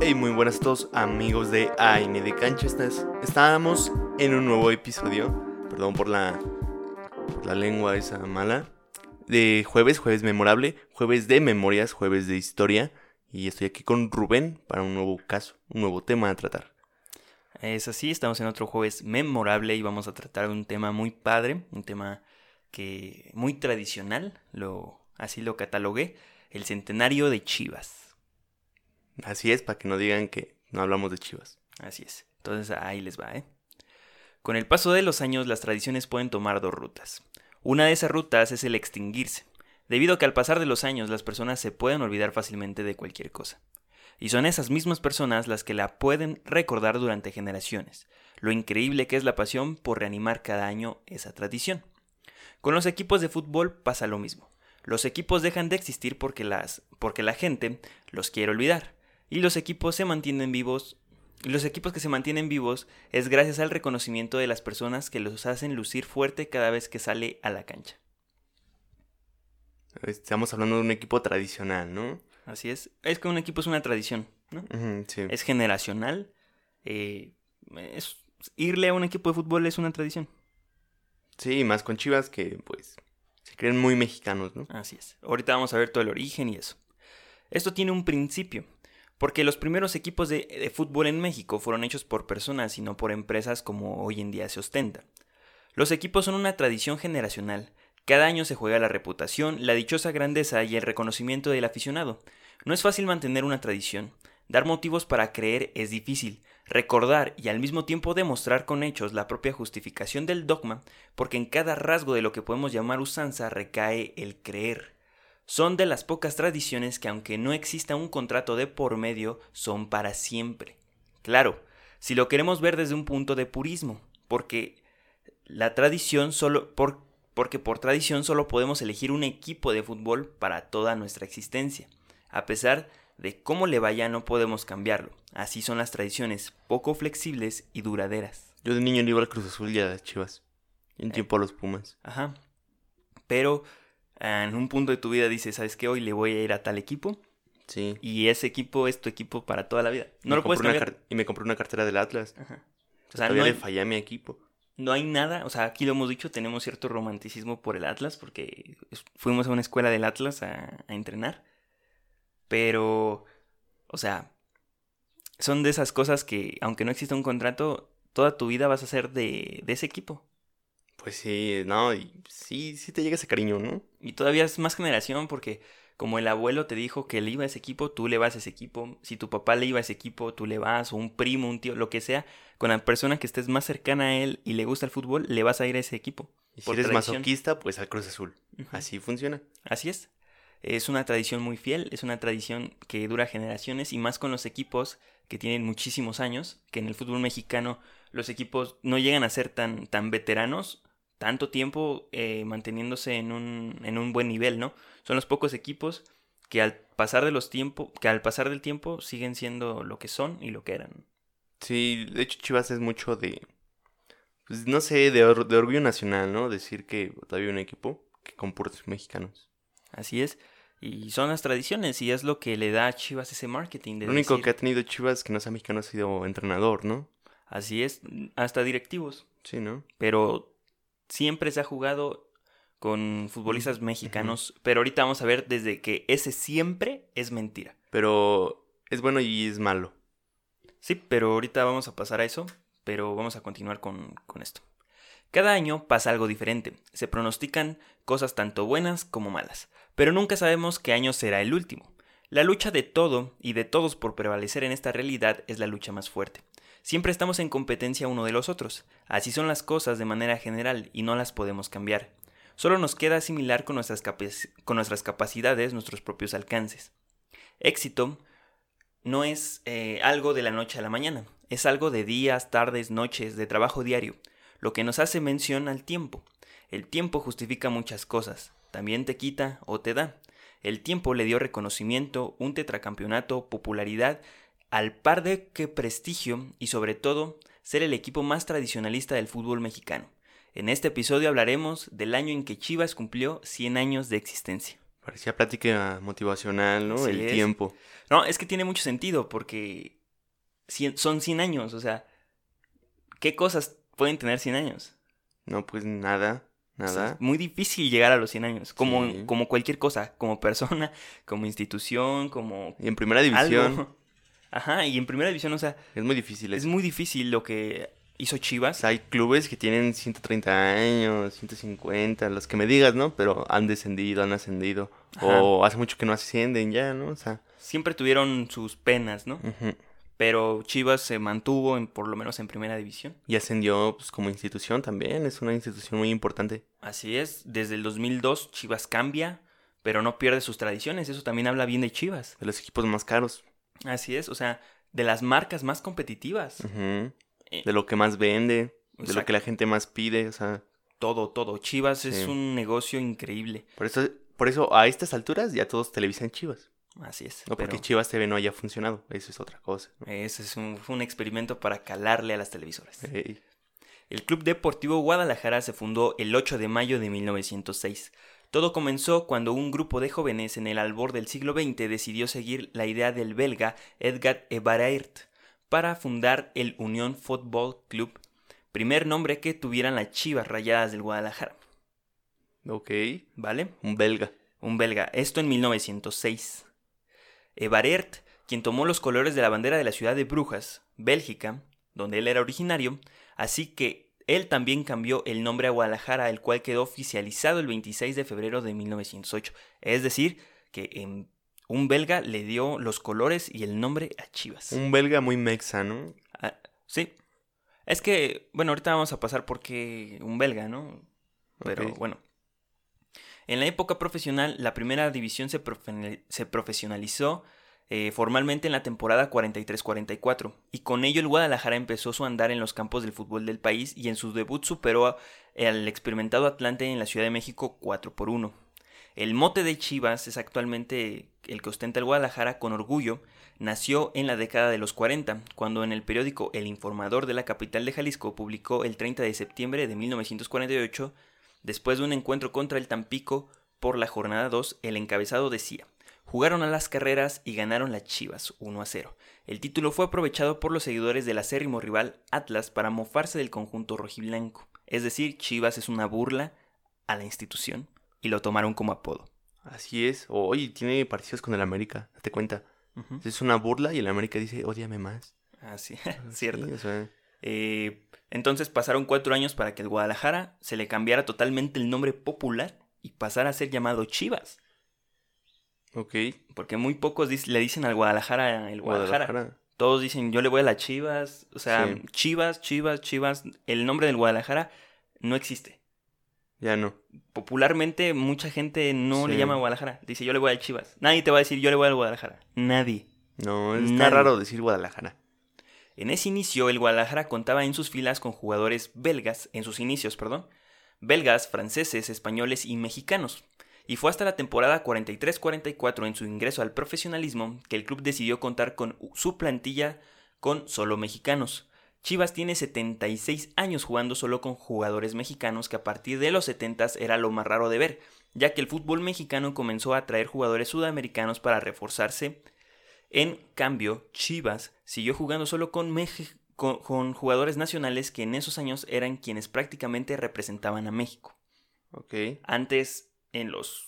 Hey, muy buenas a todos amigos de AIN de Cancha. Estábamos en un nuevo episodio, perdón por la, la lengua esa mala, de jueves, jueves memorable, jueves de memorias, jueves de historia. Y estoy aquí con Rubén para un nuevo caso, un nuevo tema a tratar. Es así, estamos en otro jueves memorable y vamos a tratar un tema muy padre, un tema que muy tradicional, así lo catalogué, el centenario de Chivas. Así es, para que no digan que no hablamos de chivas. Así es. Entonces ahí les va, ¿eh? Con el paso de los años las tradiciones pueden tomar dos rutas. Una de esas rutas es el extinguirse, debido a que al pasar de los años las personas se pueden olvidar fácilmente de cualquier cosa. Y son esas mismas personas las que la pueden recordar durante generaciones. Lo increíble que es la pasión por reanimar cada año esa tradición. Con los equipos de fútbol pasa lo mismo. Los equipos dejan de existir porque, las, porque la gente los quiere olvidar. Y los equipos se mantienen vivos. Los equipos que se mantienen vivos es gracias al reconocimiento de las personas que los hacen lucir fuerte cada vez que sale a la cancha. Estamos hablando de un equipo tradicional, ¿no? Así es. Es que un equipo es una tradición, ¿no? Sí. Es generacional. eh, es- irle a un equipo de fútbol es una tradición. Sí, más con chivas que pues se creen muy mexicanos, ¿no? Así es. Ahorita vamos a ver todo el origen y eso. Esto tiene un principio, porque los primeros equipos de, fútbol en México fueron hechos por personas y no por empresas como hoy en día se ostenta. Los equipos son una tradición generacional. Cada año se juega la reputación, la dichosa grandeza y el reconocimiento del aficionado. No es fácil mantener una tradición. Dar motivos para creer es difícil. Recordar y al mismo tiempo demostrar con hechos la propia justificación del dogma, porque en cada rasgo de lo que podemos llamar usanza recae el creer. Son de las pocas tradiciones que aunque no exista un contrato de por medio, son para siempre. Claro, si lo queremos ver desde un punto de purismo, porque la tradición solo por, porque por tradición solo podemos elegir un equipo de fútbol para toda nuestra existencia. A pesar de cómo le vaya no podemos cambiarlo. Así son las tradiciones, poco flexibles y duraderas. Yo de niño le iba al Cruz Azul y a las chivas. Y un tiempo a los Pumas. Ajá. Pero en un punto de tu vida dices, ¿sabes qué? Hoy le voy a ir a tal equipo Sí. y ese equipo es tu equipo para toda la vida. No me lo puedes cambiar. Y me compré una cartera del Atlas. Ajá. O sea, le fallé a mi equipo. no hay nada, o sea, aquí lo hemos dicho, tenemos cierto romanticismo por el Atlas porque fuimos a una escuela del Atlas a, a entrenar. Pero, o sea, son de esas cosas que aunque no exista un contrato, toda tu vida vas a ser de, de ese equipo. Pues sí, no, y sí, sí te llega ese cariño, ¿no? Y todavía es más generación porque como el abuelo te dijo que le iba a ese equipo, tú le vas a ese equipo. Si tu papá le iba a ese equipo, tú le vas, o un primo, un tío, lo que sea. Con la persona que estés más cercana a él y le gusta el fútbol, le vas a ir a ese equipo. Y si eres tradición. masoquista, pues al Cruz Azul. Así funciona. Así es. Es una tradición muy fiel, es una tradición que dura generaciones y más con los equipos que tienen muchísimos años, que en el fútbol mexicano los equipos no llegan a ser tan, tan veteranos, tanto tiempo eh, manteniéndose en un, en un buen nivel, ¿no? Son los pocos equipos que al pasar de los tiempos, que al pasar del tiempo siguen siendo lo que son y lo que eran. Sí, de hecho Chivas es mucho de, pues no sé, de, or- de orgullo nacional, ¿no? Decir que todavía hay un equipo que con puros mexicanos. Así es. Y son las tradiciones y es lo que le da a Chivas ese marketing. De Lo único decir, que ha tenido Chivas que no sea mexicano ha sido entrenador, ¿no? Así es, hasta directivos. Sí, ¿no? pero siempre se ha jugado con futbolistas mexicanos, pero ahorita vamos a ver desde que ese siempre es mentira. Pero es bueno y es malo. Sí, pero ahorita vamos a pasar a eso, pero vamos a continuar con, con esto. Cada año pasa algo diferente, se pronostican cosas tanto buenas como malas, pero nunca sabemos qué año será el último. La lucha de todo y de todos por prevalecer en esta realidad es la lucha más fuerte. Siempre estamos en competencia uno de los otros, así son las cosas de manera general y no las podemos cambiar. Solo nos queda asimilar con nuestras, capacidades nuestros propios alcances. Éxito no es eh, algo de la noche a la mañana, es algo de días, tardes, noches, de trabajo diario, lo que nos hace mención al tiempo. El tiempo justifica muchas cosas, también te quita o te da. El tiempo le dio reconocimiento, un tetracampeonato, popularidad, al par de que prestigio y sobre todo ser el equipo más tradicionalista del fútbol mexicano. En este episodio hablaremos del año en que Chivas cumplió 100 años de existencia. Parecía plática motivacional, ¿no? El es. tiempo. No, es que tiene mucho sentido porque son 100 años, o sea, ¿qué cosas pueden tener 100 años? No, pues nada, O sea, nada. es muy difícil llegar a los 100 años, como, Sí. como cualquier cosa, como persona, como institución, como Y en primera división algo. Ajá, y en primera división, o sea, es muy difícil es eso. muy difícil lo que hizo O Chivas. sea, hay clubes que tienen 130 años, 150, los que me digas, ¿no? Pero han descendido, han ascendido. Ajá. O hace mucho que no ascienden ya, ¿no? O sea, Siempre tuvieron sus penas, ¿no? ujú. Pero Chivas se mantuvo, en, por lo menos en primera división. y ascendió pues, como institución también. Es una institución muy importante. Así es, desde el 2002 Chivas cambia, pero no pierde sus tradiciones. Eso también habla bien de Chivas. De los equipos más caros. Así es, o sea, de las marcas más competitivas. Eh, De lo que más vende. De lo que la gente más pide. O sea, Todo, todo. Chivas es un negocio increíble. por eso, por eso a estas alturas ya todos televisan Chivas. Así es. No porque pero Chivas TV no haya funcionado. Eso es otra cosa. ¿no? ese es un, fue un experimento para calarle a las televisoras. El Club Deportivo Guadalajara se fundó el 8 de mayo de 1906. Todo comenzó cuando un grupo de jóvenes en el albor del siglo XX decidió seguir la idea del belga Edgar Everaert para fundar el Unión Football Club, primer nombre que tuvieran las Chivas Rayadas del Guadalajara, Ok. ¿vale? Un belga. Un belga, esto en 1906. Everaert, quien tomó los colores de la bandera de la ciudad de Brujas, Bélgica, donde él era originario, así que él también cambió el nombre a Guadalajara, el cual quedó oficializado el 26 de febrero de 1908. Es decir, que en un belga le dio los colores y el nombre a Chivas. Un belga muy mexa, ¿no? Ah, sí. Es que, bueno, ahorita vamos a pasar porque un belga, ¿no? Pero bueno. En la época profesional, la primera división se, profe- se profesionalizó eh, formalmente en la temporada 43-44, y con ello el Guadalajara empezó su andar en los campos del fútbol del país y en su debut superó al experimentado Atlante en la Ciudad de México 4 por 1. El mote de Chivas es actualmente el que ostenta el Guadalajara con orgullo, nació en la década de los 40, cuando en el periódico El Informador de la capital de Jalisco publicó el 30 de septiembre de 1948, después de un encuentro contra el Tampico por la jornada 2, el encabezado decía, jugaron a las carreras y ganaron las Chivas 1 a 0. El título fue aprovechado por los seguidores del acérrimo rival Atlas para mofarse del conjunto rojiblanco, es decir, Chivas es una burla a la institución y lo tomaron como apodo. Así es. Oye, tiene parecidos con el América. Date cuenta. Es una burla y el América dice, ódiame más. Así, cierto. Sí, o sea, Eh, entonces pasaron cuatro años para que el Guadalajara se le cambiara totalmente el nombre popular y pasara a ser llamado Chivas. Ok. Porque muy pocos dic- le dicen al Guadalajara el Guadalajara. Guadalajara. Todos dicen yo le voy a las Chivas. O sea, Sí. Chivas, Chivas, Chivas. El nombre del Guadalajara no existe. Ya no. Popularmente mucha gente no le llama Guadalajara. Dice yo le voy al Chivas. Nadie te va a decir yo le voy al Guadalajara. Nadie. No, está Nadie. raro decir Guadalajara. En ese inicio, el Guadalajara contaba en sus filas con jugadores belgas, en sus inicios, perdón, belgas, franceses, españoles y mexicanos. Y fue hasta la temporada 43-44 en su ingreso al profesionalismo que el club decidió contar con su plantilla con solo mexicanos. Chivas tiene 76 años jugando solo con jugadores mexicanos que a partir de los 70 era lo más raro de ver, ya que el fútbol mexicano comenzó a traer jugadores sudamericanos para reforzarse en cambio, Chivas siguió jugando solo con, Meji- con, con jugadores nacionales que en esos años eran quienes prácticamente representaban a México. Ok. Antes, en los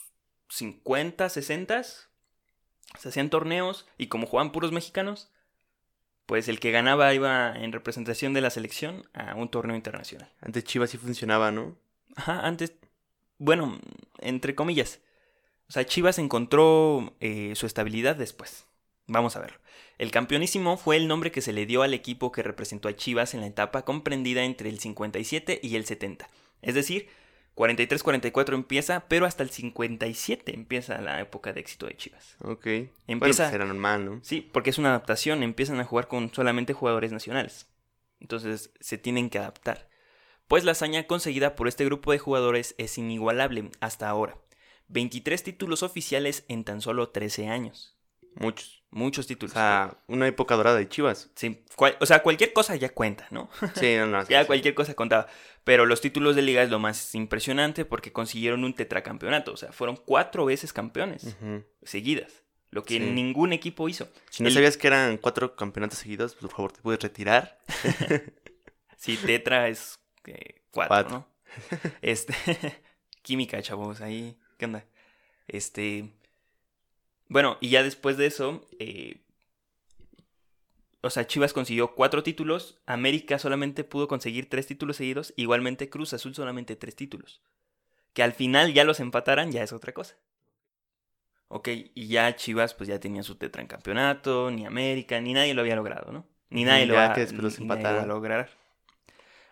50, 60, se hacían torneos y como jugaban puros mexicanos, pues el que ganaba iba en representación de la selección a un torneo internacional. Antes Chivas sí funcionaba, ¿no? Ajá, antes, bueno, entre comillas. O sea, Chivas encontró eh, su estabilidad después. Vamos a verlo. El campeonísimo fue el nombre que se le dio al equipo que representó a Chivas en la etapa comprendida entre el 57 y el 70. Es decir, 43-44 empieza, pero hasta el 57 empieza la época de éxito de Chivas. Ok. Bueno, Empieza- pues era normal, ¿no? Sí, porque es una adaptación, empiezan a jugar con solamente jugadores nacionales. Entonces se tienen que adaptar. Pues la hazaña conseguida por este grupo de jugadores es inigualable hasta ahora. 23 títulos oficiales en tan solo 13 años. Muchos. Muchos títulos. O sea, una época dorada de Chivas. Sí, cual- o sea, cualquier cosa ya cuenta, ¿no? Sí, no, no. ya sí. cualquier cosa contaba. Pero los títulos de liga es lo más impresionante porque consiguieron un tetracampeonato. O sea, fueron cuatro veces campeones seguidas. Lo que Sí. ningún equipo hizo. Si no El- sabías que eran cuatro campeonatos seguidos, por favor, te puedes retirar. Sí, tetra es eh, cuatro, Cuatro. ¿no? Este. química, chavos, ahí. ¿Qué onda? Este. Bueno, y ya después de eso. eh, o sea, Chivas consiguió cuatro títulos. América solamente pudo conseguir tres títulos seguidos. Igualmente Cruz Azul solamente tres títulos. Que al final ya los empataran, ya es otra cosa. Ok, y ya Chivas pues ya tenía su tetra en campeonato, ni América, ni nadie lo había logrado, ¿no? Ni nadie lo va, que después los ni nadie lo va a empataran. lograr.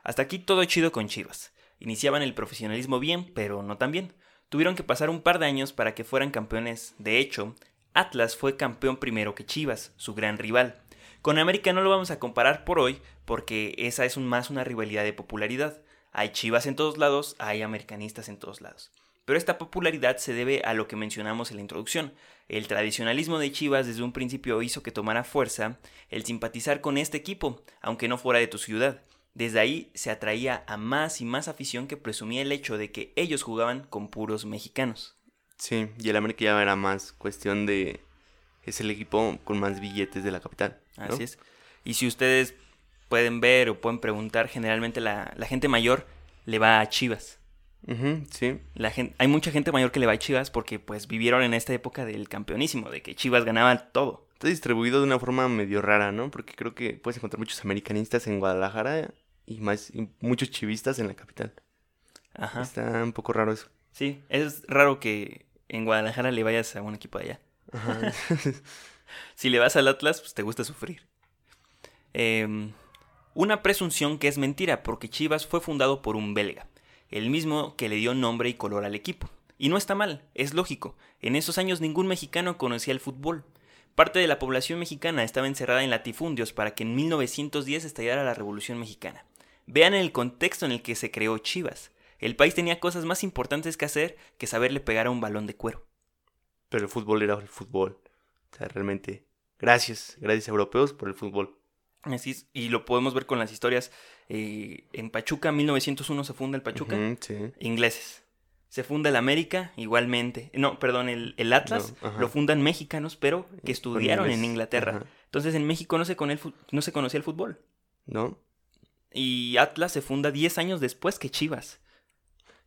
Hasta aquí todo chido con Chivas. Iniciaban el profesionalismo bien, pero no tan bien. Tuvieron que pasar un par de años para que fueran campeones. De hecho, Atlas fue campeón primero que Chivas, su gran rival. Con América no lo vamos a comparar por hoy, porque esa es un- más una rivalidad de popularidad. Hay Chivas en todos lados, hay americanistas en todos lados. Pero esta popularidad se debe a lo que mencionamos en la introducción. El tradicionalismo de Chivas desde un principio hizo que tomara fuerza el simpatizar con este equipo, aunque no fuera de tu ciudad. Desde ahí se atraía a más y más afición que presumía el hecho de que ellos jugaban con puros mexicanos. Sí, y el América ya era más cuestión de... Es el equipo con más billetes de la capital. ¿no? Así es. Y si ustedes pueden ver o pueden preguntar, generalmente la, la gente mayor le va a Chivas. Sí. La hay mucha gente mayor que le va a Chivas porque pues vivieron en esta época del campeonísimo, de que Chivas ganaba todo. Está distribuido de una forma medio rara, ¿no? Porque creo que puedes encontrar muchos americanistas en Guadalajara y más y muchos chivistas en la capital. Ajá. Está un poco raro eso. Sí, es raro que en Guadalajara le vayas a un equipo de allá. Ajá. Si le vas al Atlas, pues te gusta sufrir. Em, una presunción que es mentira, porque Chivas fue fundado por un belga, el mismo que le dio nombre y color al equipo. Y no está mal, es lógico. En esos años ningún mexicano conocía el fútbol. Parte de la población mexicana estaba encerrada en latifundios para que en 1910 estallara la Revolución Mexicana. Vean el contexto en el que se creó Chivas. El país tenía cosas más importantes que hacer que saberle pegar a un balón de cuero. Pero el fútbol era el fútbol. O sea, realmente. Gracias, gracias europeos por el fútbol. Así es, y lo podemos ver con las historias. eh, en Pachuca, 1901 se funda el Pachuca. Sí. Ingleses. Se funda el América, igualmente. No, perdón, el, el Atlas No, lo fundan mexicanos, pero que estudiaron en Inglaterra. ajá. Entonces en México no se, con el no se conocía el fútbol. ¿No? Y Atlas se funda 10 años después que Chivas.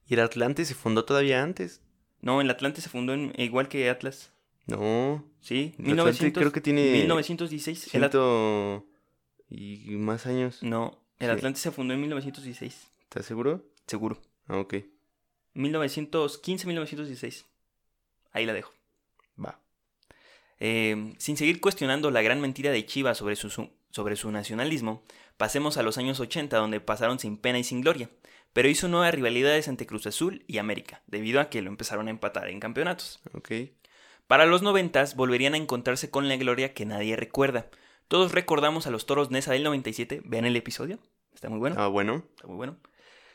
Y el Atlante se fundó todavía antes. No, el Atlante se fundó en- igual que Atlas. No. Sí, El Atlante creo que tiene 1916. El At- y más años. no, el Sí. Atlante se fundó en 1916. ¿Estás seguro? Seguro. Ah, ok. 1915-1916. Ahí la dejo. Va. Eh, sin seguir cuestionando la gran mentira de Chivas sobre su- sobre su nacionalismo, pasemos a los años 80 donde pasaron sin pena y sin gloria, pero hizo nuevas rivalidades entre Cruz Azul y América, debido a que lo empezaron a empatar en campeonatos. Ok. Para los 90 volverían a encontrarse con la gloria que nadie recuerda. Todos recordamos a los Toros Nesa del 97, vean el episodio, está muy bueno. Ah, bueno. Está muy bueno.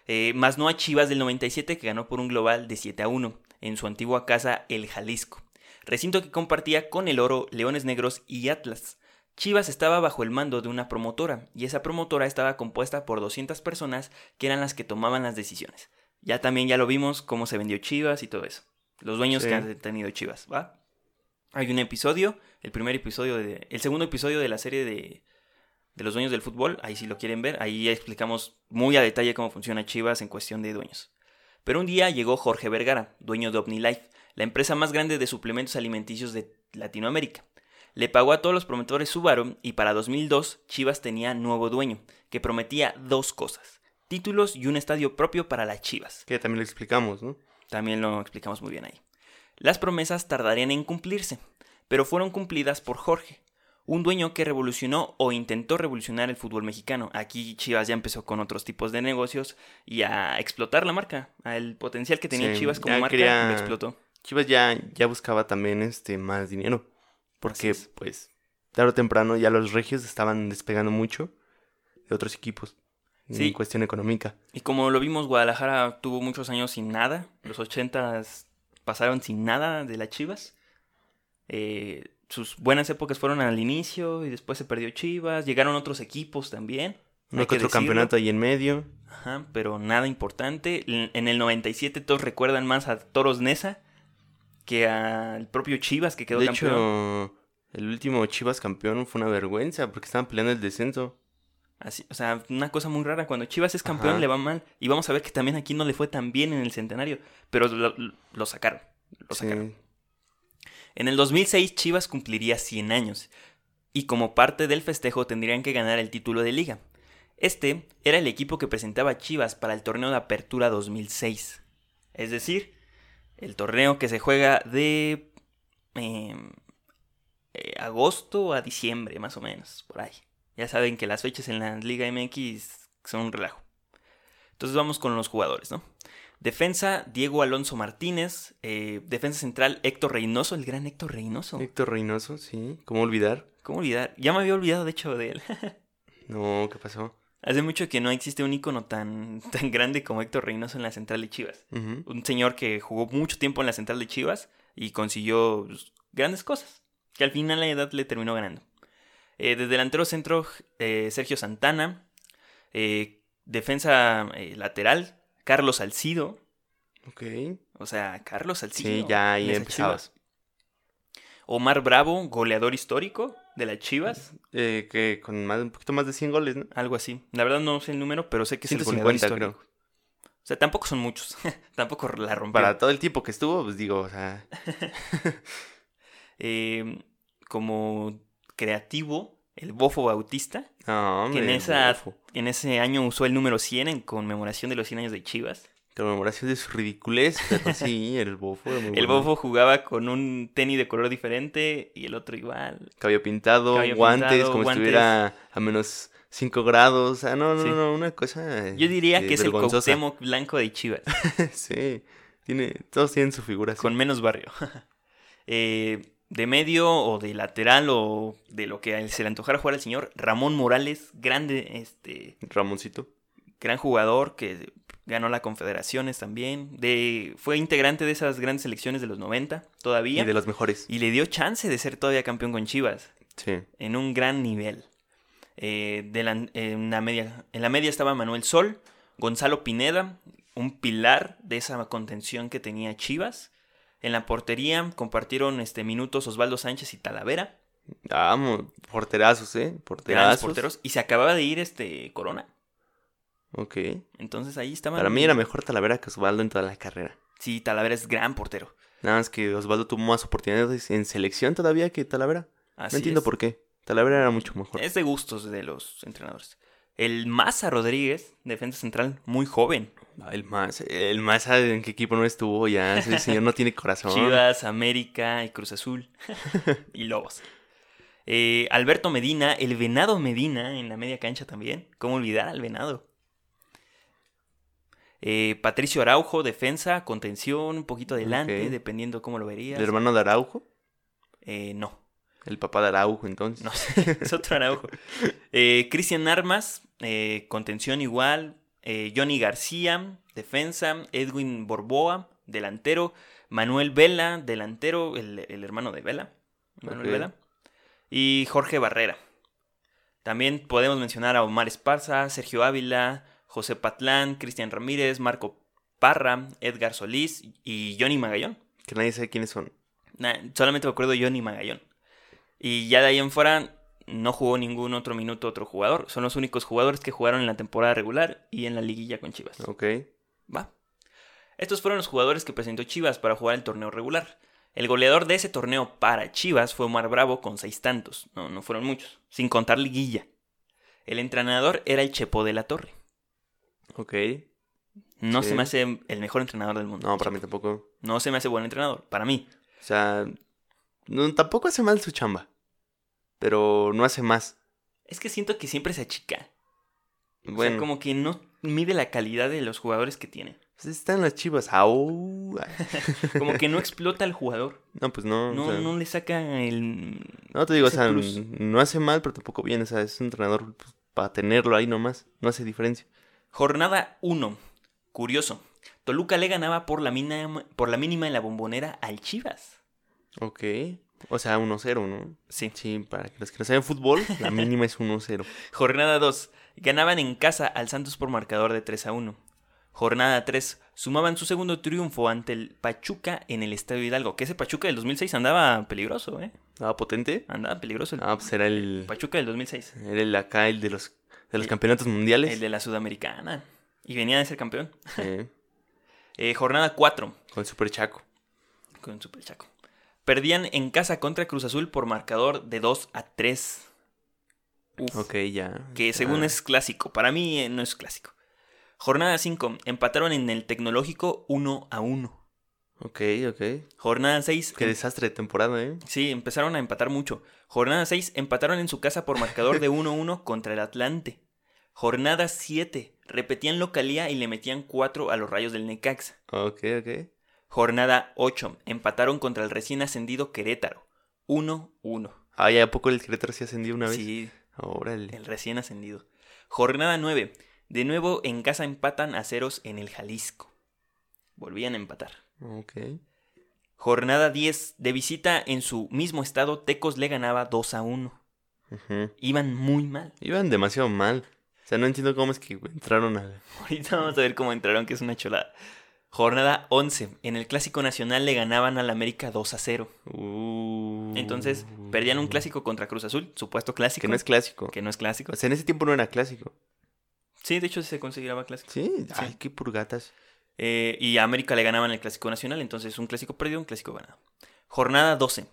Eh, más no a Chivas del 97 que ganó por un global de 7 a 1 en su antigua casa El Jalisco, recinto que compartía con el Oro, Leones Negros y Atlas. Chivas estaba bajo el mando de una promotora y esa promotora estaba compuesta por 200 personas que eran las que tomaban las decisiones. Ya también ya lo vimos cómo se vendió Chivas y todo eso. Los dueños Sí. que han tenido Chivas, ¿va? Hay un episodio, el primer episodio de el segundo episodio de la serie de de los dueños del fútbol, ahí si lo quieren ver, ahí explicamos muy a detalle cómo funciona Chivas en cuestión de dueños. Pero un día llegó Jorge Vergara, dueño de OmniLife, la empresa más grande de suplementos alimenticios de Latinoamérica. Le pagó a todos los promotores Subaru y para 2002 Chivas tenía nuevo dueño, que prometía dos cosas, títulos y un estadio propio para las Chivas. Que también lo explicamos, ¿no? También lo explicamos muy bien ahí. Las promesas tardarían en cumplirse, pero fueron cumplidas por Jorge, un dueño que revolucionó o intentó revolucionar el fútbol mexicano. Aquí Chivas ya empezó con otros tipos de negocios y a explotar la marca, al potencial que tenía Sí, Chivas como marca, quería- lo explotó. Chivas ya, ya buscaba también este más dinero. Porque, pues, tarde o temprano ya los regios estaban despegando mucho de otros equipos. Sí. En cuestión económica. Y como lo vimos, Guadalajara tuvo muchos años sin nada. Los ochentas pasaron sin nada de las Chivas. Eh, sus buenas épocas fueron al inicio y después se perdió Chivas. Llegaron otros equipos también. Hay que otro decirlo. campeonato ahí en medio. Ajá, pero nada importante. En en el 97 todos recuerdan más a Toros Nesa que al propio Chivas que quedó de campeón. hecho, el último Chivas campeón fue una vergüenza porque estaban peleando el descenso. Así, o sea, una cosa muy rara. Cuando Chivas es campeón Ajá. le va mal. Y vamos a ver que también aquí no le fue tan bien en el centenario. Pero lo, lo sacaron. Lo Sí. sacaron. En el 2006 Chivas cumpliría 100 años. Y como parte del festejo tendrían que ganar el título de liga. Este era el equipo que presentaba Chivas para el torneo de apertura 2006. Es decir, el torneo que se juega de eh, eh, agosto a diciembre, más o menos, por ahí. Ya saben que las fechas en la Liga MX son un relajo. Entonces vamos con los jugadores, ¿no? Defensa, Diego Alonso Martínez. eh, defensa central, Héctor Reynoso, el gran Héctor Reynoso. Héctor Reynoso, sí. ¿Cómo olvidar? ¿Cómo olvidar? Ya me había olvidado, de hecho, de él. No, ¿qué pasó? Hace mucho que no existe un ícono tan, tan grande como Héctor Reynoso en la central de Chivas. Un señor que jugó mucho tiempo en la central de Chivas y consiguió pues, grandes cosas. Que al final la edad le terminó ganando. Eh, de delantero centro, eh, Sergio Santana. Eh, defensa lateral, Carlos Salcido. Ok. O sea, Carlos Salcido. Sí, ya ahí empezabas. Omar Bravo, goleador histórico de las Chivas. Eh, que con más, un poquito más de 100 goles, ¿no? Algo así. La verdad no sé el número, pero sé que es el goleador 150 histórico. creo. O sea, tampoco son muchos. tampoco la rompió. Para todo el tiempo que estuvo, pues digo, o sea, Eh, como creativo, el Bofo Bautista, que en, hombre, esa, bofo. en ese año usó el número 100 en conmemoración de los 100 años de Chivas. Conmemoración de su ridiculez, pero sí, el bofo. era muy El bueno. Bofo jugaba con un tenis de color diferente y el otro igual. Cabello pintado, Cabello guantes, pintado, como guantes. si estuviera a menos 5 grados. Ah, no, no, Sí. no, una cosa. Yo diría eh, que es el. Cuauhtémoc blanco de Chivas, sí, tiene, todos tienen su figura. así. con menos barrio. Eh, de medio o de lateral o de lo que se le antojara jugar al señor Ramón Morales, grande, este, Ramoncito. Gran jugador que ganó la Confederaciones también, de, fue integrante de esas grandes selecciones de los 90 todavía Y de los mejores. y le dio chance de ser todavía campeón con Chivas Sí. en un gran nivel. Eh, de la- en, la media, en la media estaba Manuel Sol, Gonzalo Pineda, un pilar de esa contención que tenía Chivas. En la portería compartieron este, minutos Osvaldo Sánchez y Talavera, Vamos, porterazos, ¿eh? grandes Porterazos. porteros, y se acababa de ir este Corona. Ok. Entonces ahí estaban. Para mí era mejor Talavera que Osvaldo en toda la carrera. Sí, Talavera es gran portero. Nada más que Osvaldo tuvo más oportunidades en selección todavía que Talavera. Así no entiendo es. por qué. Talavera era mucho mejor. Es de gustos de los entrenadores. El Maza Rodríguez, defensa central, muy joven. Ah, El más, el más en qué equipo no estuvo ya. Ese señor no tiene corazón. Chivas, América y Cruz Azul. y Lobos. Eh, Alberto Medina, el Venado Medina en la media cancha también. ¿Cómo olvidar al Venado? Eh, Patricio Araujo, defensa, contención, un poquito adelante, dependiendo cómo lo verías. El hermano de Araujo. Eh, no, El papá de Araujo, entonces. no sé, es otro Araujo. Eh, Cristian Armas, eh, contención igual. Eh, Johnny García, defensa. Edwin Borboa, delantero. Manuel Vela, delantero, el, el hermano de Vela. Manuel. Vela. Y Jorge Barrera. También podemos mencionar a Omar Esparza, Sergio Ávila, José Patlán, Cristian Ramírez, Marco Parra, Edgar Solís y Johnny Magallón. Que nadie sabe quiénes son. Nah, solamente me acuerdo de Johnny Magallón. Y ya de ahí en fuera no jugó ningún otro minuto otro jugador. Son los únicos jugadores que jugaron en la temporada regular y en la liguilla con Chivas. Ok. Va. Estos fueron los jugadores que presentó Chivas para jugar el torneo regular. El goleador de ese torneo para Chivas fue Omar Bravo con seis tantos. No, no fueron muchos. Sin contar liguilla. El entrenador era el Chepo de la Torre. Ok. No Sí. se me hace el mejor entrenador del mundo. No, para mí tampoco. No se me hace buen entrenador. Para mí. O sea, no, tampoco hace mal su chamba. Pero no hace más. Es que siento que siempre se achica. O Bueno, sea, como que no mide la calidad de los jugadores que tiene. pues están las chivas. Au. Como que no explota al jugador. No, pues no. No, o sea, no le saca el. no te digo, o sea, plus. no hace mal, pero tampoco bien. O sea, es un entrenador pues, para tenerlo ahí nomás. No hace diferencia. Jornada 1. Curioso. Toluca le ganaba por la, mínima, por la mínima en la bombonera al Chivas. Ok. O sea, 1-0, ¿no? Sí. Sí, para los que no saben fútbol, la mínima es 1-0. Jornada 2. Ganaban en casa al Santos por marcador de 3 a 1. Jornada 3. Sumaban su segundo triunfo ante el Pachuca en el Estadio Hidalgo. Que ese Pachuca del 2006 andaba peligroso, ¿eh? ¿Estaba potente? Andaba peligroso el Ah, pues era el, Pachuca del 2006. era el acá, el de los, de los El- campeonatos mundiales. El de la Sudamericana. Y venía de ser campeón. Sí, Eh, jornada 4. con Super Chaco. Con Super Chaco. Perdían en casa contra Cruz Azul por marcador de 2 a 3. Uf. Ok, ya. que según Ah, es clásico. Para mí eh, no es clásico. Jornada 5. Empataron en el tecnológico 1 a 1. Ok, ok. Jornada 6. Qué desastre de temporada, ¿eh? Sí, empezaron a empatar mucho. Jornada 6. Empataron en su casa por marcador de 1 a 1 contra el Atlante. Jornada 7. Repetían localía y le metían 4 a los rayos del Necaxa. Ok, ok. Jornada 8. Empataron contra el recién ascendido Querétaro. 1-1. Ah, ¿ya a poco el Querétaro se ascendió una vez? Sí, Órale. el recién ascendido. Jornada 9. De nuevo en casa empatan a ceros en el Jalisco. Volvían a empatar. Ok. Jornada 10. De visita en su mismo estado, Tecos le ganaba 2 a 1. Ujú. Iban muy mal. Iban demasiado mal. O sea, no entiendo cómo es que entraron al... Ahorita vamos a ver cómo entraron, que es una cholada. Jornada 11. En el Clásico Nacional le ganaban al América 2 a 0. Uh, Entonces, perdían un clásico contra Cruz Azul, supuesto clásico. Que no es clásico. que no es clásico. O sea, en ese tiempo no era clásico. Sí, de hecho se consideraba clásico. Sí, ay, qué purgatas. Eh, y a América le ganaban el Clásico Nacional, entonces un clásico perdido, un clásico ganado. Jornada 12.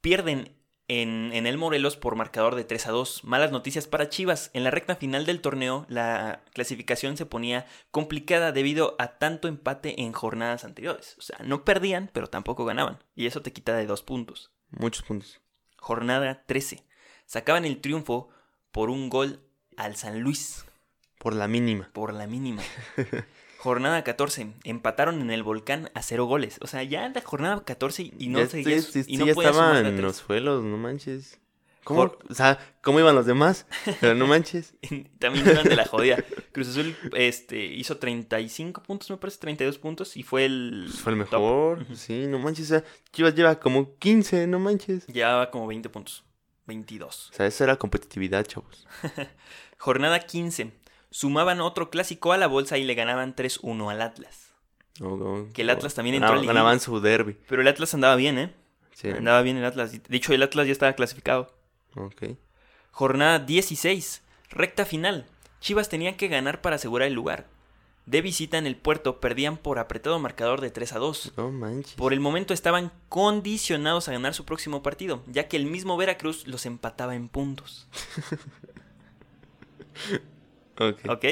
Pierden en, en el Morelos por marcador de 3 a 2. Malas noticias para Chivas. En la recta final del torneo, la clasificación se ponía complicada debido a tanto empate en jornadas anteriores. O sea, no perdían, pero tampoco ganaban. Y eso te quita de dos puntos. Muchos puntos. Jornada 13. Sacaban el triunfo por un gol al San Luis. Por la mínima. por la mínima. jornada 14. Empataron en el volcán a cero goles. O sea, ya en la jornada 14 y no ya, seguías- estoy- y no ya estaban en los suelos, no manches. ¿Cómo? Jor- O sea, ¿cómo iban los demás? Pero no manches. También iban de la jodida. Cruz Azul este, hizo 35 puntos, me parece, 32 puntos y fue el. Pues fue el top. mejor. Ujú. Sí, no manches. O sea, Chivas lleva como 15, no manches. Llevaba como 20 puntos. 22. O sea, eso era competitividad, chavos. Jornada 15. Sumaban otro clásico a la bolsa y le ganaban 3-1 al Atlas. No, Que el Atlas también entró liguilla. Ganaban su derby. Pero el Atlas andaba bien, ¿eh? Sí. Andaba bien el Atlas. De hecho, el Atlas ya estaba clasificado. Ok. Jornada 16. Recta final. Chivas tenía que ganar para asegurar el lugar. De visita en el puerto perdían por apretado marcador de 3 a 2. No manches. Por el momento estaban condicionados a ganar su próximo partido, ya que el mismo Veracruz los empataba en puntos. Ok. ¿Ok?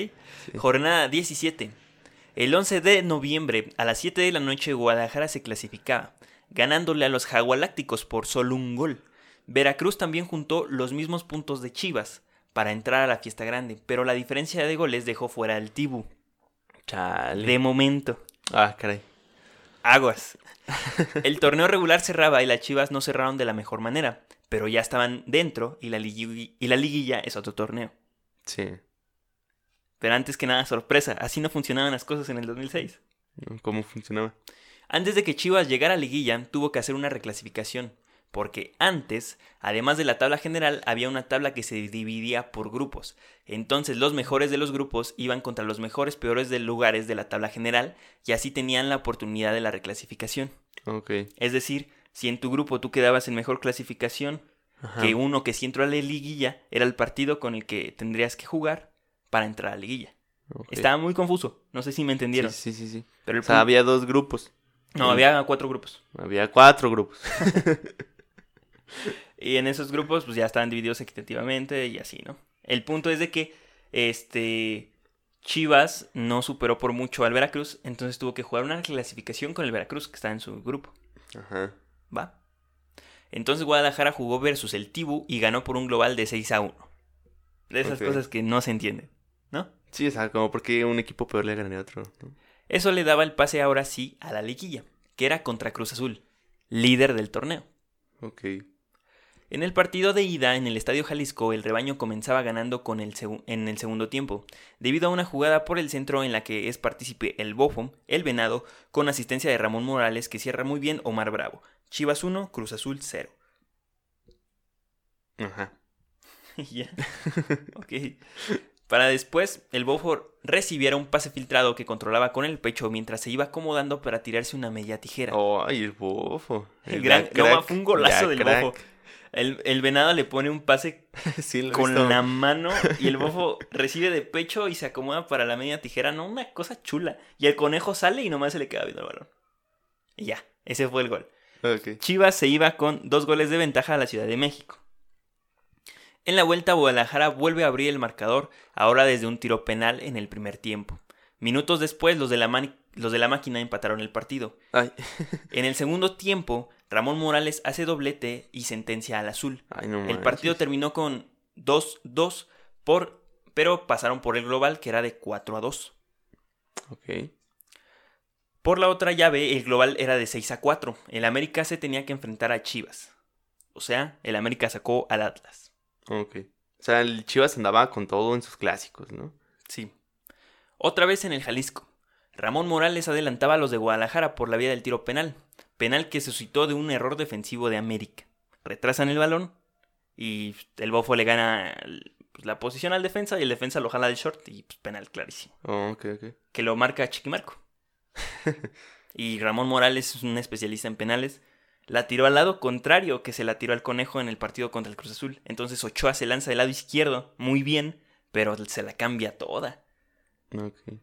Jornada 17. El 11 de noviembre, a las 7 de la noche, Guadalajara se clasificaba, ganándole a los Jagualácticos por solo un gol. Veracruz también juntó los mismos puntos de Chivas para entrar a la fiesta grande, pero la diferencia de goles dejó fuera al Tibu. Chale. De momento. Ah, caray. Aguas. El torneo regular cerraba y las Chivas no cerraron de la mejor manera, pero ya estaban dentro y la, y la liguilla es otro torneo. Sí. Pero antes que nada, sorpresa, así no funcionaban las cosas en el 2006. ¿Cómo funcionaba? Antes de que Chivas llegara a liguilla, tuvo que hacer una reclasificación, porque antes, además de la tabla general, había una tabla que se dividía por grupos. Entonces los mejores de los grupos iban contra los mejores peores de lugares de la tabla general y así tenían la oportunidad de la reclasificación. Ok. Es decir, si en tu grupo tú quedabas en mejor clasificación Ajá. que uno que si entró a la liguilla, era el partido con el que tendrías que jugar para entrar a la liguilla. Estaba muy confuso, no sé si me entendieron. Sí, sí, sí, sí. Pero el O sea, punto- había dos grupos. No, había cuatro grupos. Había cuatro grupos. Y en esos grupos, pues ya estaban divididos equitativamente y así, ¿no? El punto es de que este Chivas no superó por mucho al Veracruz, entonces tuvo que jugar una clasificación con el Veracruz, que está en su grupo. Ajá. ¿Va? Entonces Guadalajara jugó versus el Tibu y ganó por un global de 6 a 1. De esas cosas que no se entienden, ¿no? Sí, o sea, como porque un equipo peor le ganaría a otro. ¿no? Eso le daba el pase ahora sí a la liguilla, que era contra Cruz Azul, líder del torneo. Ok. En el partido de ida en el Estadio Jalisco, el rebaño comenzaba ganando con el en el segundo tiempo, debido a una jugada por el centro en la que es partícipe el Bofo, el Venado, con asistencia de Ramón Morales que cierra muy bien Omar Bravo. Chivas 1, Cruz Azul 0. Ajá. ya. ok. Para después, el Bofo recibiera un pase filtrado que controlaba con el pecho mientras se iba acomodando para tirarse una media tijera. Ay, el bofo. el gran, no, crack. fue un golazo del crack. Bofo. El, el venado le pone un pase Sí, con visto. la mano y el bofo recibe de pecho y se acomoda para la media tijera. No, una cosa chula. Y el conejo sale y nomás se le queda viendo el balón. Y ya, ese fue el gol. Chivas se iba con dos goles de ventaja a la Ciudad de México. En la vuelta, Guadalajara vuelve a abrir el marcador, ahora desde un tiro penal en el primer tiempo. Minutos después, los de la, los de la máquina empataron el partido. Ay, En el segundo tiempo, Ramón Morales hace doblete y sentencia al azul. ay, no El partido terminó con 2-2, por, pero pasaron por el global que era de 4 a 2. Ok. Por la otra llave, el global era de 6 a 4. El América se tenía que enfrentar a Chivas. O sea, el América sacó al Atlas. Ok. O sea, el Chivas andaba con todo en sus clásicos, ¿no? Sí. Otra vez en el Jalisco. Ramón Morales adelantaba a los de Guadalajara por la vía del tiro penal. Penal que se suscitó de un error defensivo de América. Retrasan el balón y el bofo le gana pues, la posición al defensa y el defensa lo jala del short y pues, penal clarísimo. Oh, ok, ok. Que lo marca Chiquimarco. y Ramón Morales es un especialista en penales. La tiró al lado contrario que se la tiró al conejo en el partido contra el Cruz Azul. Entonces Ochoa se lanza del lado izquierdo muy bien, pero se la cambia toda.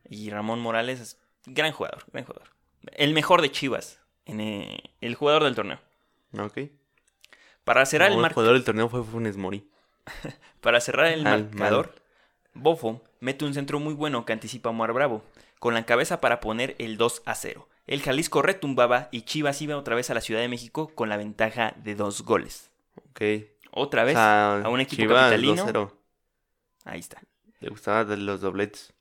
Y Ramón Morales es gran jugador, gran jugador. El mejor de Chivas, en eh, el jugador del torneo. Ok. Para cerrar No, el, el mar- jugador del torneo fue Funes Mori. para cerrar el marcador, Bofo mete un centro muy bueno que anticipa a Omar Bravo, con la cabeza para poner el 2 a 0. El Jalisco retumbaba y Chivas iba otra vez a la Ciudad de México con la ventaja de dos goles. Ok. Otra O vez, sea, a un equipo Chivas capitalino. 2-0. ahí está. Le gustaba de los dobletes.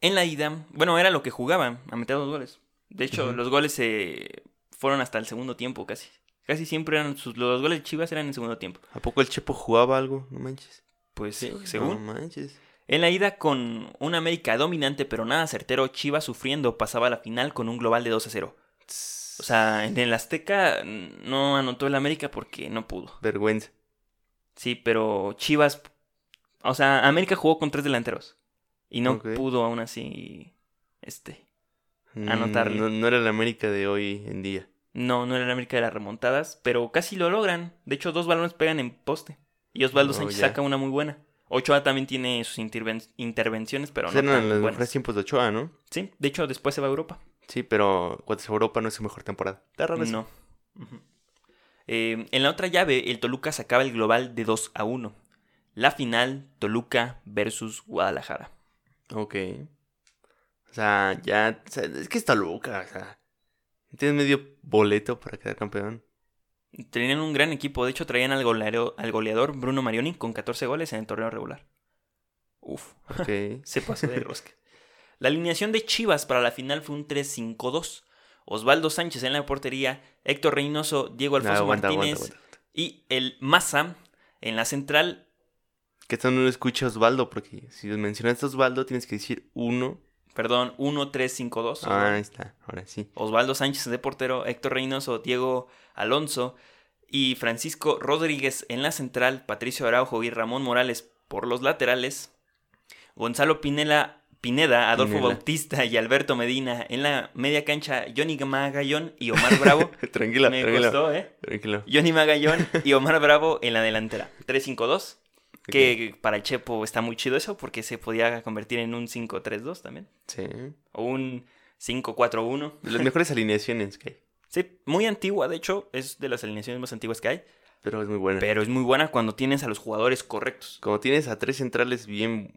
En la ida, bueno, era lo que jugaban, a meter dos goles. De hecho, los goles se fueron hasta el segundo tiempo casi. Casi siempre eran sus, los goles de Chivas eran en el segundo tiempo. ¿A poco el Chepo jugaba algo? No manches. Pues Sí, según. No manches. En la ida con una América dominante pero nada certero, Chivas sufriendo pasaba a la final con un global de 2 a 0. O sea, en el Azteca mm, no anotó el América porque no pudo. Vergüenza. Sí, pero Chivas, o sea, América jugó con tres delanteros y no pudo aún así, este, Mm, Anotarle. No, no era la América de hoy en día. no, no era el América de las remontadas, pero casi lo logran. De hecho, dos balones pegan en poste y Osvaldo Oh, Sánchez ya. saca una muy buena. Ochoa también tiene sus interven- intervenciones, pero no Eran tan los buenas. mejores tiempos de Ochoa, ¿no? Sí, de hecho después se va a Europa. Sí, pero cuando se fue a Europa no es su mejor temporada. Está raro eso. No. Eh, en la otra llave, el Toluca sacaba el global de 2 a 1. La final, Toluca versus Guadalajara. Ok. O sea, ya. o sea, es que está loca, o sea. Tienes medio boleto para quedar campeón. Tenían un gran equipo, de hecho traían al goleador, al goleador Bruno Marioni con 14 goles en el torneo regular. Uf, se pasó de rosca. La alineación de Chivas para la final fue un 3-5-2. Osvaldo Sánchez en la portería, Héctor Reynoso, Diego Alfonso aguanta, Martínez aguanta. y el Maza en la central. Que esto no lo escucha Osvaldo, porque si mencionas a Osvaldo tienes que decir uno. Perdón, 1-3-5-2. Ah, ahí está, ahora sí. Osvaldo Sánchez de portero, Héctor Reynoso, Diego Alonso y Francisco Rodríguez en la central, Patricio Araujo y Ramón Morales por los laterales, Gonzalo Pinela, Pineda, Adolfo Pinela. Bautista y Alberto Medina en la media cancha, Johnny Magallón y Omar Bravo. tranquila, Me tranquila. costó, ¿eh? Tranquilo. Johnny Magallón y Omar Bravo en la delantera. 3-5-2. Que para el Chepo está muy chido eso porque se podía convertir en un 5-3-2 también. Sí. O un 5-4-1. De las mejores alineaciones que hay. Sí, muy antigua, de hecho, es de las alineaciones más antiguas que hay, Pero es muy buena. pero es muy buena cuando tienes a los jugadores correctos. Como tienes a tres centrales bien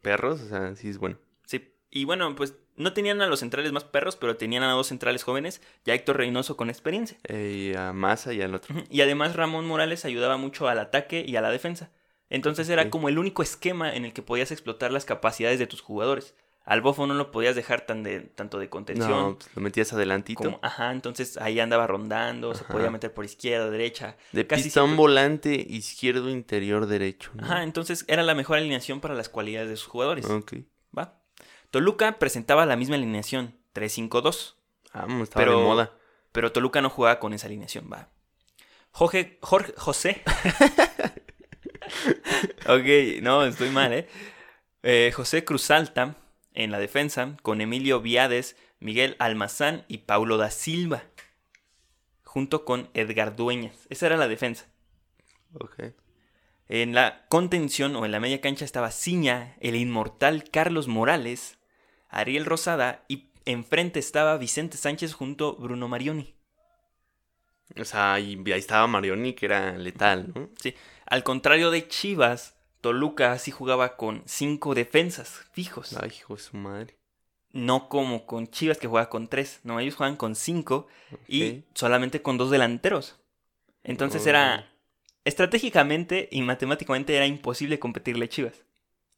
perros, o sea, sí es bueno. Sí, y bueno, pues no tenían a los centrales más perros, pero tenían a dos centrales jóvenes, ya Héctor Reynoso con experiencia. Eh, y a Massa y al otro. Y además Ramón Morales ayudaba mucho al ataque y a la defensa. Entonces era como el único esquema en el que podías explotar las capacidades de tus jugadores. Al bofo no lo podías dejar tan de, tanto de contención No, pues lo metías adelantito. como... Ajá, entonces ahí andaba rondando, se podía meter por izquierda, derecha. de casi pistón siempre- volante, izquierdo, interior, derecho. ¿no? Ajá, entonces era la mejor alineación para las cualidades de sus jugadores. Ok. ¿Va? Toluca presentaba la misma alineación, 3-5-2, Vamos, estaba Pero- de moda. pero Toluca no jugaba con esa alineación, va. Jorge, Jorge, José. ok, no, estoy mal, ¿eh? eh José Cruzalta en la defensa, con Emilio Viades, Miguel Almazán y Paulo da Silva, junto con Edgar Dueñas. Esa era la defensa. Ok. En la contención o en la media cancha estaba Ciña, el inmortal Carlos Morales, Ariel Rosada y enfrente estaba Vicente Sánchez junto a Bruno Marioni. O sea, ahí, estaba Marioni que era letal, ¿no? Sí. Al contrario de Chivas, Toluca sí jugaba con cinco defensas fijos. Ay, hijo de su madre. No como con Chivas que juega con tres. No, ellos juegan con cinco y solamente con dos delanteros. Entonces era. Estratégicamente y matemáticamente era imposible competirle a Chivas.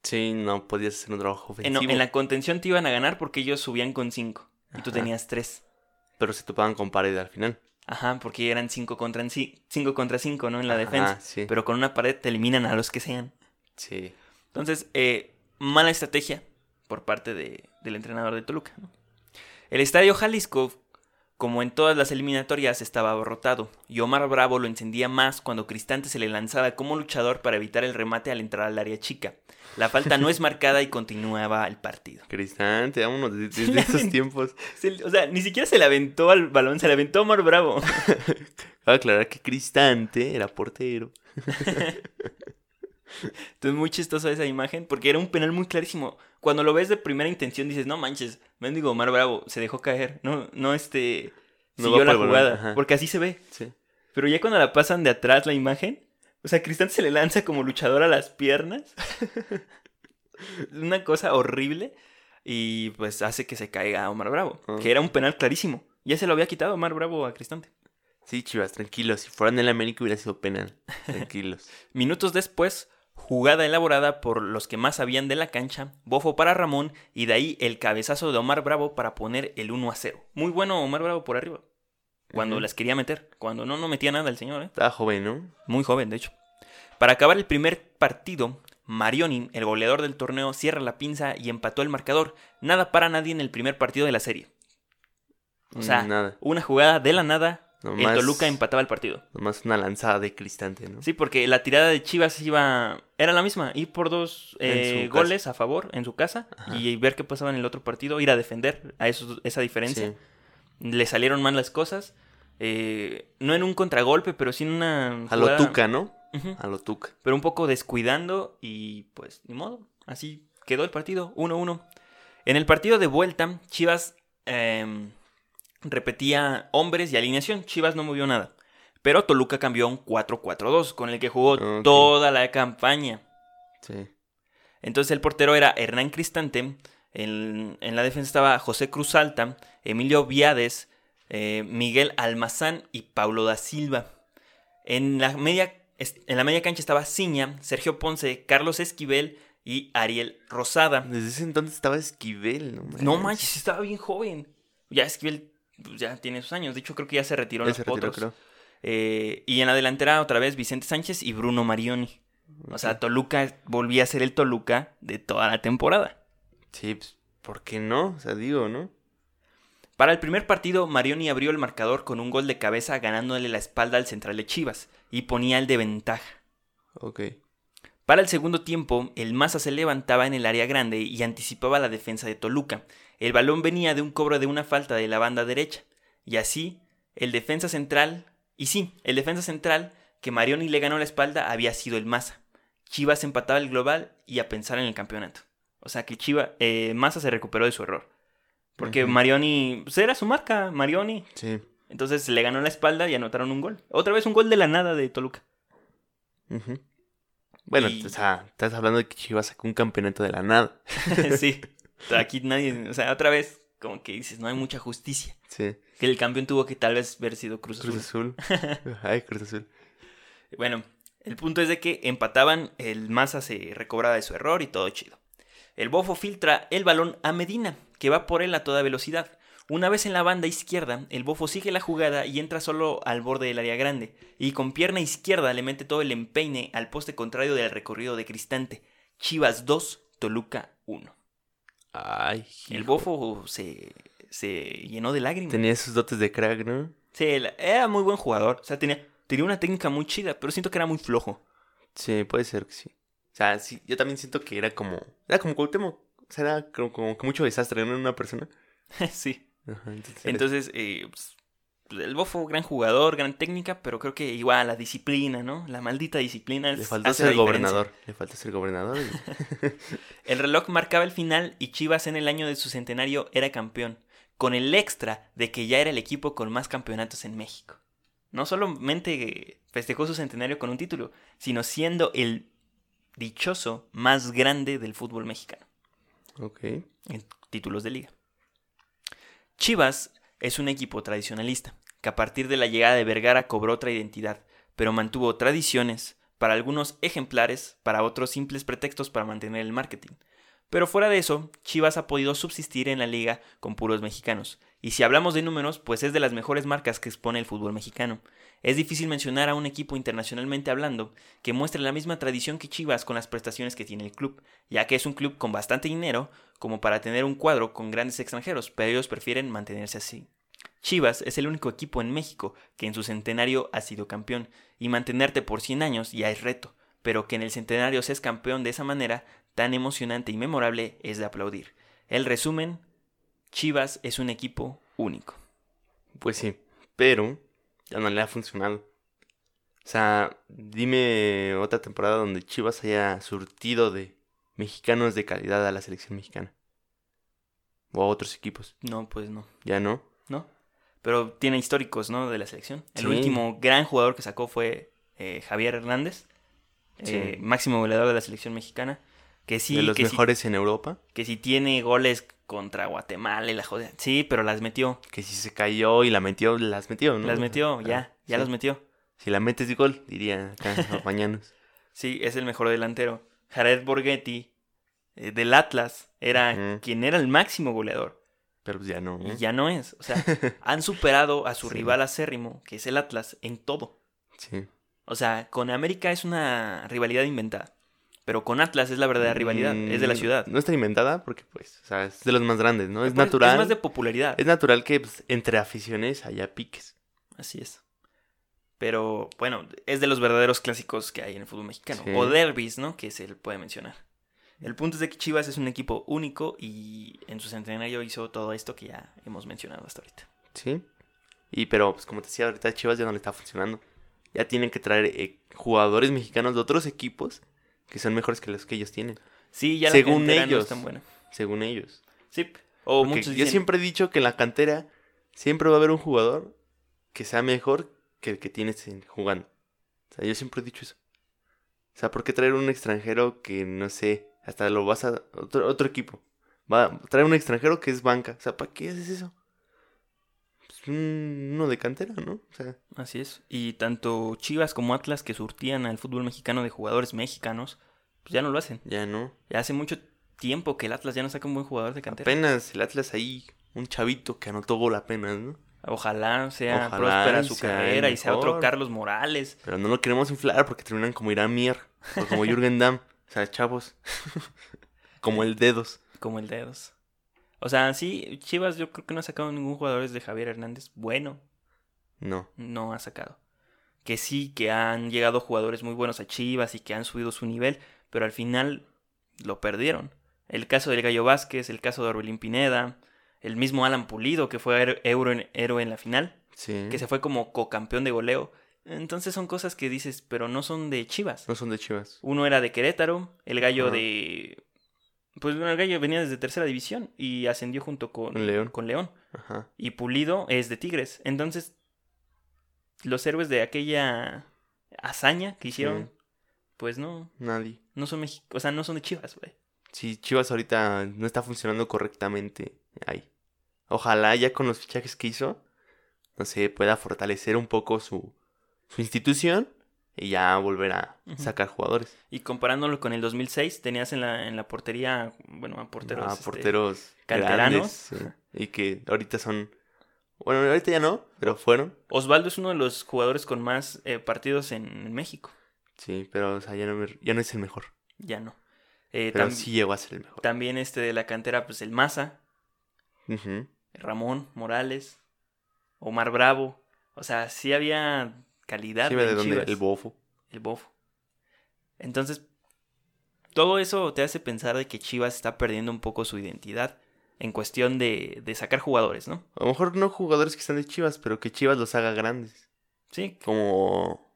Sí, no podías hacer un trabajo ofensivo. En, en la contención te iban a ganar porque ellos subían con cinco. Y tú tenías tres. Pero se topaban con pared al final. Ajá, porque eran 5 contra 5 contra 5, ¿no? En la defensa. Pero con una pared te eliminan a los que sean. Sí. Entonces, eh, mala estrategia por parte de, del entrenador de Toluca. El estadio Jalisco como en todas las eliminatorias estaba abarrotado, y Omar Bravo lo encendía más cuando Cristante se le lanzaba como luchador para evitar el remate al entrar al área chica. La falta no es marcada y continuaba el partido. Cristante, vámonos desde, esos tiempos. o sea, ni siquiera se le aventó al balón, se le aventó a Omar Bravo. Cabe aclarar que Cristante era portero. Entonces, muy chistosa esa imagen, porque era un penal muy clarísimo cuando lo ves de primera intención dices, no manches, mendigo Omar Bravo, se dejó caer, no, no este, siguió la jugada, porque así se ve. Sí. Pero ya cuando la pasan de atrás la imagen, o sea, Cristante se le lanza como luchador a las piernas. Una cosa horrible. Y pues hace que se caiga Omar Bravo, ah. que era un penal clarísimo. Ya se lo había quitado Omar Bravo a Cristante. Sí, chivas, tranquilos. Si fueran el América hubiera sido penal. Tranquilos. Minutos después, Jugada elaborada por los que más sabían de la cancha, bofo para Ramón y de ahí el cabezazo de Omar Bravo para poner el 1 a 0. Muy bueno Omar Bravo por arriba. Cuando las quería meter. Cuando no, no metía nada el señor. ¿eh? Estaba joven, ¿no? Muy joven, de hecho. Para acabar el primer partido, Marioni, el goleador del torneo, cierra la pinza y empató el marcador. Nada para nadie en el primer partido de la serie. O sea, una jugada de la nada el Toluca empataba el partido. Nomás una lanzada de Cristante, ¿no? Sí, porque la tirada de Chivas iba. Era la misma. Ir por dos eh, goles a favor en su casa y ver qué pasaba en el otro partido. Ir a defender a eso, esa diferencia. Le salieron mal las cosas. Eh, no en un contragolpe, pero sí en una. A lo Tuca, ¿no? A lo Tuca. Pero un poco descuidando y pues ni modo. Así quedó el partido, 1-1. En el partido de vuelta, Chivas. Eh, repetía hombres y alineación. Chivas no movió nada. Pero Toluca cambió a un 4-4-2, con el que jugó toda la campaña. Sí. Entonces el portero era Hernán Cristante. En, la defensa estaba José Cruz Alta, Emilio Viades, eh, Miguel Almazán y Paulo da Silva. En la media, en la media cancha estaba Ciña, Sergio Ponce, Carlos Esquivel y Ariel Rosada. Desde ese entonces estaba Esquivel, no manches. No manches, estaba bien joven. Ya Esquivel pues, ya tiene sus años. De hecho, creo que ya se retiró en los eh, y en la delantera otra vez Vicente Sánchez y Bruno Marioni. O sea, Toluca volvía a ser el Toluca de toda la temporada. Sí, pues, ¿por qué no? O sea, digo, ¿no? Para el primer partido, Marioni abrió el marcador con un gol de cabeza ganándole la espalda al central de Chivas y ponía el de ventaja. Ok. Para el segundo tiempo, el Maza se levantaba en el área grande y anticipaba la defensa de Toluca, el balón venía de un cobro de una falta de la banda derecha. Y así, el defensa central, y sí, el defensa central que Marioni le ganó la espalda había sido el Maza. Chivas empataba el global y a pensar en el campeonato. O sea que Chivas, eh, Maza se recuperó de su error. Porque Marioni, pues era su marca, Marioni. Sí. Entonces le ganó la espalda y anotaron un gol. Otra vez un gol de la nada de Toluca. Bueno, o sea, estás hablando de que Chivas sacó un campeonato de la nada. sí. Aquí nadie, o sea, otra vez, como que dices, no hay mucha justicia. Sí. Que el campeón tuvo que tal vez haber sido Cruz Azul. Cruz Azul. Ay, Cruz Azul. Bueno, el punto es de que empataban, el Maza se recobraba de su error y todo chido. El Bofo filtra el balón a Medina, que va por él a toda velocidad. Una vez en la banda izquierda, el Bofo sigue la jugada y entra solo al borde del área grande, y con pierna izquierda le mete todo el empeine al poste contrario del recorrido de Cristante. Chivas 2, Toluca 1. Ay, el bofo se, llenó de lágrimas. Tenía esos dotes de crack, ¿no? Sí, era muy buen jugador. O sea, tenía, tenía una técnica muy chida, pero siento que era muy flojo. Sí, puede ser que sí. O sea, sí, yo también siento que era como. Era como Cuauhtémoc. O sea, era como, como que mucho desastre, ¿no? En una persona. sí. Ajá, entonces. Entonces, eh, pues, el Bofo, gran jugador, gran técnica, pero creo que igual la disciplina, ¿no? La maldita disciplina. le faltó ser gobernador. Le faltó ser gobernador. y- El reloj marcaba el final y Chivas en el año de su centenario era campeón, con el extra de que ya era el equipo con más campeonatos en México. No solamente festejó su centenario con un título, sino siendo el dichoso más grande del fútbol mexicano. ok. en títulos de liga. Chivas es un equipo tradicionalista, que a partir de la llegada de Vergara cobró otra identidad, pero mantuvo tradiciones, para algunos ejemplares, para otros simples pretextos para mantener el marketing. Pero fuera de eso, Chivas ha podido subsistir en la liga con puros mexicanos. Y si hablamos de números, pues es de las mejores marcas que expone el fútbol mexicano. Es difícil mencionar a un equipo internacionalmente hablando que muestre la misma tradición que Chivas con las prestaciones que tiene el club, ya que es un club con bastante dinero como para tener un cuadro con grandes extranjeros, pero ellos prefieren mantenerse así. Chivas es el único equipo en México que en su centenario ha sido campeón, y mantenerte por 100 años ya es reto, pero que en el centenario seas campeón de esa manera tan emocionante y memorable es de aplaudir. El resumen, Chivas es un equipo único. Pues sí. Pero ya no le ha funcionado. O sea, dime otra temporada donde Chivas haya surtido de mexicanos de calidad a la selección mexicana. O a otros equipos. No, pues no, Ya no. ¿no? Pero tiene históricos, ¿no? De la selección. El Sí. último gran jugador que sacó fue eh, Javier Hernández, eh, máximo goleador de la selección mexicana. Que sí, de los que sí- mejores en Europa. que si tiene goles contra Guatemala y la joder. Sí, pero las metió. Que si se cayó y la metió, las metió, ¿no? Las metió, Ah, ya, ya las metió. Si la metes de gol, diría acá los mañanos. Sí, es el mejor delantero. Jared Borghetti, eh, del Atlas, era quien era el máximo goleador. Pero pues ya no. Y ya no es. O sea, han superado a su Sí. rival acérrimo, que es el Atlas, en todo. Sí. O sea, con América es una rivalidad inventada. Pero con Atlas es la verdadera rivalidad, es de la Mm, ciudad. No está inventada porque, pues, o sea, es de los más grandes, ¿no? Es Pues, natural. Es más de popularidad. Es natural que pues, entre aficiones haya piques. Así es. Pero bueno, es de los verdaderos clásicos que hay en el fútbol mexicano. Sí. O derbis, ¿no? Que se le puede mencionar. El punto es de que Chivas es un equipo único y en su centenario hizo todo esto que ya hemos mencionado hasta ahorita. Sí. Y pero, pues como te decía, ahorita Chivas ya no le está funcionando. Ya tienen que traer eh, jugadores mexicanos de otros equipos que son mejores que los que ellos tienen, Sí, ya Según la cantera no ellos. es tan buena. según ellos. Sí. O muchos yo siempre he dicho que en la cantera siempre va a haber un jugador que sea mejor que el que tienes en- jugando. O sea, yo siempre he dicho eso. O sea, ¿por qué traer un extranjero que no sé, hasta lo vas a otro, otro equipo? Va a traer un extranjero que es banca. O sea, ¿para qué haces eso? Pues un- uno de cantera, ¿no? O sea, Así es. Y tanto Chivas como Atlas que surtían al fútbol mexicano de jugadores mexicanos, pues ya no lo hacen. ya no. Ya hace mucho tiempo que el Atlas ya no saca un buen jugador de cantera. Apenas el Atlas ahí, un chavito que anotó gol apenas, ¿no? Ojalá sea Ojalá próspera su sea carrera y sea otro. Carlos Morales. Pero no lo queremos inflar porque terminan como Irán Mier o como Jürgen Damm. O sea, chavos. como el dedos. Como el dedos. O sea, sí, Chivas yo creo que no ha sacado ningún jugador de Javier Hernández. Bueno, No. no ha sacado. Que sí, que han llegado jugadores muy buenos a Chivas y que han subido su nivel, pero al final lo perdieron. El caso del Gallo Vázquez, el caso de Orbelín Pineda, el mismo Alan Pulido, que fue héroe- héroe en, héroe en la final, Sí. que se fue como cocampeón de goleo. Entonces son cosas que dices, pero no son de Chivas. No son de Chivas. Uno era de Querétaro, el gallo Ajá. de... Pues bueno, el gallo venía desde tercera división y ascendió junto con, León. con León. Ajá. Y Pulido es de Tigres. Entonces, los héroes de aquella hazaña que hicieron, Sí. pues no, Nadie. no son Mexi- o sea, no son de Chivas, güey. Si Chivas ahorita no está funcionando correctamente ahí. Ojalá ya con los fichajes que hizo, no sé, pueda fortalecer un poco su, su institución y ya volver a sacar jugadores. Y comparándolo con el 2006, tenías en la, en la portería, bueno, a porteros. a este, porteros canteranos. grandes, sí, y que ahorita son bueno ahorita ya no pero fueron Osvaldo es uno de los jugadores con más eh, partidos en, en México. sí pero o sea, ya no me- ya no es el mejor Ya no. Eh, pero sí llegó a ser el mejor También este de la cantera, pues el Maza. Ramón Morales, Omar Bravo. O sea, sí había calidad Sí, de dónde el bofo El bofo. Entonces, todo eso te hace pensar de que Chivas está perdiendo un poco su identidad en cuestión de, de sacar jugadores, ¿no? A lo mejor no jugadores que están de Chivas, pero que Chivas los haga grandes. Sí, Como.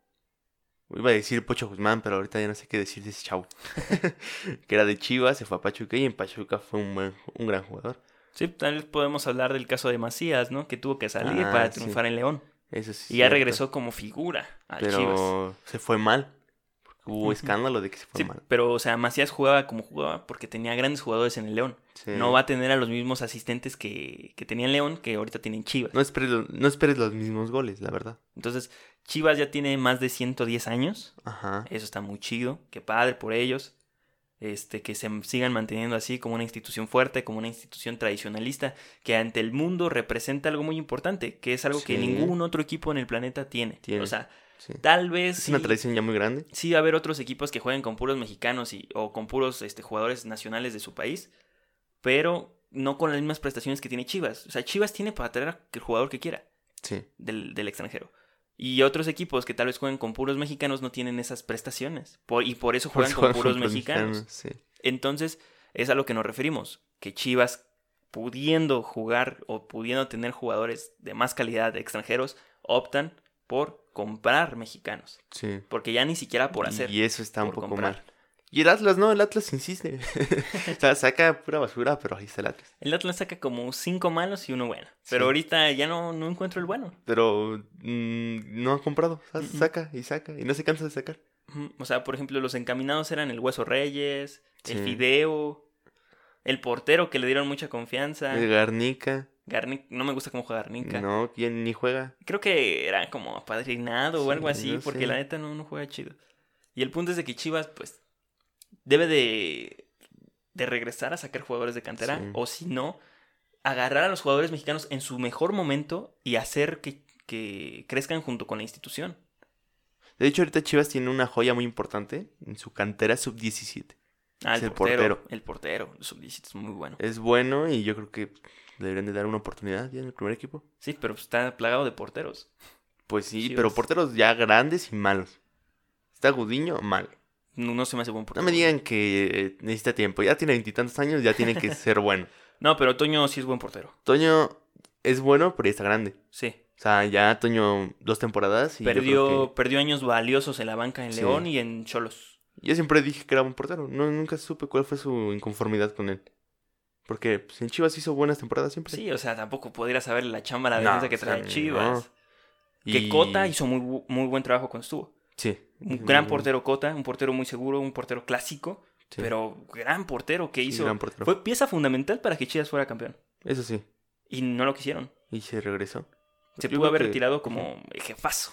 Iba a decir Pocho Guzmán, pero ahorita ya no sé qué decir de ese chavo. que era de Chivas, se fue a Pachuca y en Pachuca fue un, buen- un gran jugador. sí, tal vez podemos hablar del caso de Macías, ¿no? Que tuvo que salir Ah, para sí. triunfar en León. Eso sí. Y ya cierto. regresó como figura a Chivas. Pero se fue mal. Hubo escándalo de que se fue Sí, mal. pero, o sea, Macías jugaba como jugaba porque tenía grandes jugadores en el León. Sí. No va a tener a los mismos asistentes que, que tenía en León que ahorita tienen Chivas. No esperes, lo- no esperes los mismos goles, la verdad. Entonces, Chivas ya tiene más de 110 años. Ajá. Eso está muy chido. Qué padre por ellos. Este, que se sigan manteniendo así como una institución fuerte, como una institución tradicionalista, que ante el mundo representa algo muy importante, que es algo que ningún otro equipo en el planeta tiene. Tiene. O sea, Sí. tal vez Es sí, una tradición ya muy grande. sí va a haber otros equipos que jueguen con puros mexicanos y, o con puros este, jugadores nacionales de su país, pero no con las mismas prestaciones que tiene Chivas. O sea, Chivas tiene para traer al jugador que quiera del, del extranjero. Y otros equipos que tal vez jueguen con puros mexicanos no tienen esas prestaciones. Por- y por eso juegan Por con puros juegan mexicanos. Sí. Entonces, es a lo que nos referimos. Que Chivas, pudiendo jugar o pudiendo tener jugadores de más calidad de extranjeros, optan por comprar mexicanos. Sí. Porque ya ni siquiera por hacer. Y eso está un poco comprar. mal. Y el Atlas, no, el Atlas insiste. o sea, saca pura basura, pero ahí está el Atlas. El Atlas saca como cinco malos y uno bueno. Pero Sí. ahorita ya no, no encuentro el bueno. Pero mm, no ha comprado. O sea, Mm-mm. saca y saca. Y no se cansa de sacar. O sea, por ejemplo, los encaminados eran el Hueso Reyes, el. Fideo, el portero que le dieron mucha confianza. El Garnica. Garni- no me gusta cómo juega Garnica. No, ¿quién ni juega? Creo que era como apadrinado o algo así, porque sé. la neta no, no juega chido. Y el punto es de que Chivas, pues, debe de, de regresar a sacar jugadores de cantera, Sí. o si no, agarrar a los jugadores mexicanos en su mejor momento y hacer que, que crezcan junto con la institución. De hecho, ahorita Chivas tiene una joya muy importante en su cantera sub-17. Ah, Es el portero, portero. El portero, el sub-17 es muy bueno. Es bueno y yo creo que deberían de dar una oportunidad ya en el primer equipo. Sí, pero está plagado de porteros. Pues sí, Chivas. pero porteros ya grandes y malos. Está Gudiño, mal. No, no se me hace buen No portero. me digan que eh, necesita tiempo. Ya tiene veintitantos años, ya tiene que ser bueno. No, pero Toño sí es buen portero. Toño es bueno, pero ya está grande. Sí. O sea, ya Toño dos temporadas y Perdió, que- perdió años valiosos en la banca en Sí. León y en Cholos. Yo siempre dije que era buen portero. No, nunca supe cuál fue su inconformidad con él. Porque pues, en Chivas hizo buenas temporadas siempre. Sí, o sea, tampoco podría saber la chamba, la No, defensa que o sea, trae Chivas. no. Que Y- Cota hizo muy, muy buen trabajo cuando estuvo. Sí. Un gran portero Cota, un portero muy seguro, un portero clásico, Sí. pero gran portero que Sí, hizo. gran portero. Fue pieza fundamental para que Chivas fuera campeón. Eso sí. Y no lo quisieron. Y se regresó. Se Yo pudo haber que- retirado como el jefazo.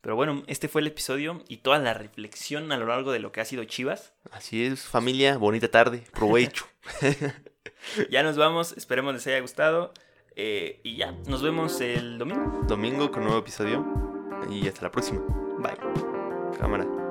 Pero bueno, este fue el episodio y toda la reflexión a lo largo de lo que ha sido Chivas. Así es, familia. Bonita tarde. Provecho. Ya nos vamos, esperemos les haya gustado. eh, y ya, nos vemos el domingo. Domingo con nuevo episodio. Y hasta la próxima. Bye. Cámara.